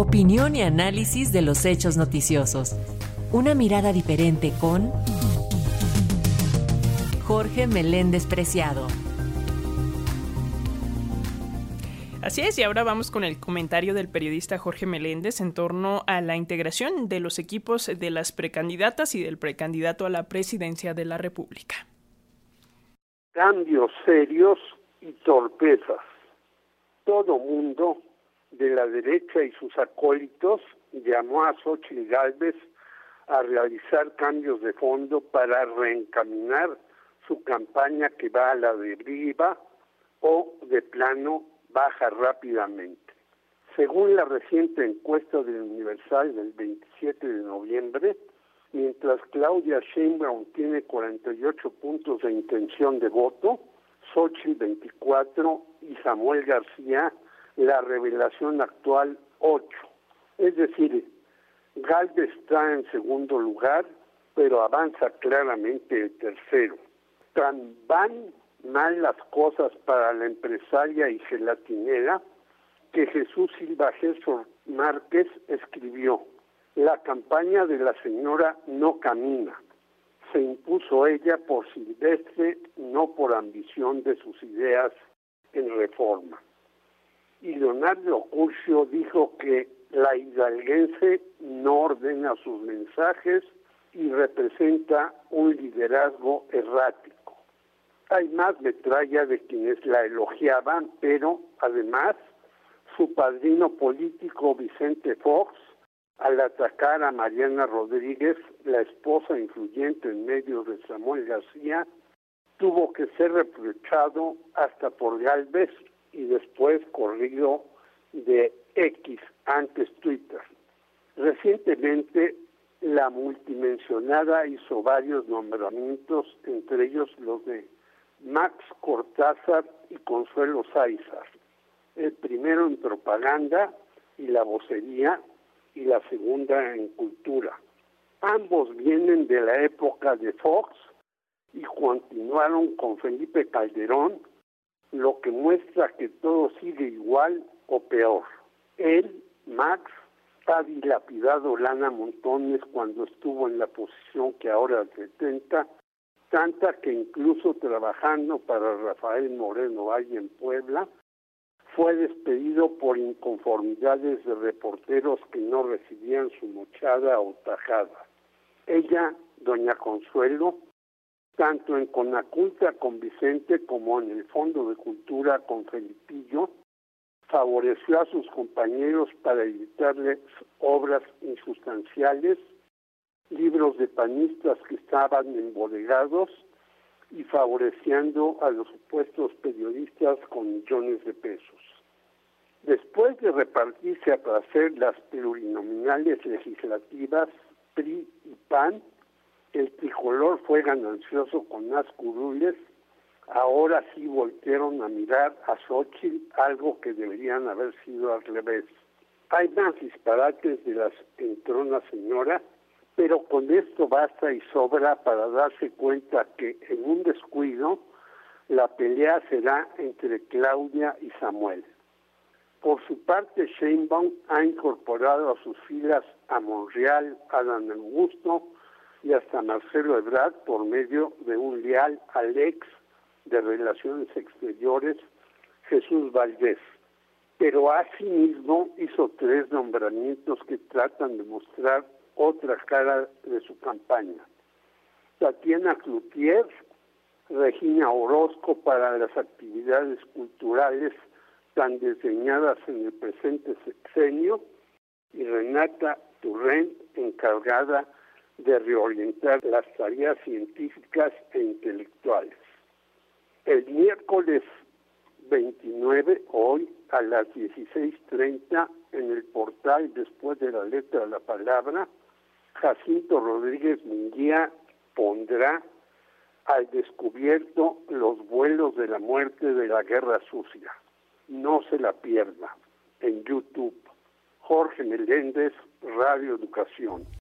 Opinión y análisis de los hechos noticiosos. Una mirada diferente con Jorge Meléndez Preciado. Así es, y ahora vamos con el comentario del periodista Jorge Meléndez en torno a la integración de los equipos de las precandidatas y del precandidato a la presidencia de la República. Cambios serios y torpezas. Todo mundo de la derecha y sus acólitos llamó a Xochitl Gálvez a realizar cambios de fondo para reencaminar su campaña que va a la deriva o de plano baja rápidamente. Según la reciente encuesta del Universal del 27 de noviembre, mientras Claudia Sheinbaum tiene 48 puntos de intención de voto, Xochitl 24 y Samuel García la revelación actual 8. Es decir, Galvez está en segundo lugar, pero avanza claramente el tercero. Tan van mal las cosas para la empresaria y gelatinera que Jesús Silva Jesús Márquez escribió, la campaña de la señora no camina. Se impuso ella por silvestre, no por ambición de sus ideas en reforma. Y Leonardo Curcio dijo que la hidalguense no ordena sus mensajes y representa un liderazgo errático. Hay más metralla de quienes la elogiaban, pero además su padrino político Vicente Fox, al atacar a Mariana Rodríguez, la esposa influyente en medio de Samuel García, tuvo que ser reprochado hasta por Galvez y después corrido de X, antes Twitter. Recientemente, la multimensionada hizo varios nombramientos, entre ellos los de Max Cortázar y Consuelo Sáizar, el primero en propaganda y la vocería y la segunda en cultura. Ambos vienen de la época de Fox y continuaron con Felipe Calderón, lo que muestra que todo sigue igual o peor. Él, Max, ha dilapidado lana montones cuando estuvo en la posición que ahora detenta tanta que incluso trabajando para Rafael Moreno Valle en Puebla, fue despedido por inconformidades de reporteros que no recibían su mochada o tajada. Ella, doña Consuelo, tanto en Conaculta con Vicente como en el Fondo de Cultura con Felipillo, favoreció a sus compañeros para evitarles obras insustanciales libros de panistas que estaban embodegados y favoreciendo a los supuestos periodistas con millones de pesos. Después de repartirse a hacer las plurinominales legislativas PRI y PAN, el tricolor fue ganancioso con las curules, ahora sí voltearon a mirar a Xochitl, algo que deberían haber sido al revés. Hay más disparates de las entronas señora pero con esto basta y sobra para darse cuenta que en un descuido la pelea será entre Claudia y Samuel. Por su parte, Sheinbaum ha incorporado a sus filas a Monreal, a Dan Augusto y hasta Marcelo Ebrard por medio de un leal al ex de Relaciones Exteriores, Jesús Valdés. Pero asimismo hizo tres nombramientos que tratan de mostrar otra cara de su campaña. Tatiana Cloutier, Regina Orozco para las actividades culturales tan diseñadas en el presente sexenio y Renata Turrent, encargada de reorientar las tareas científicas e intelectuales. El miércoles 29, hoy, a las 16.30, en el portal después de la letra de la palabra, Jacinto Rodríguez Munguía pondrá al descubierto los vuelos de la muerte de la guerra sucia. No se la pierda en YouTube. Jorge Meléndez, Radio Educación.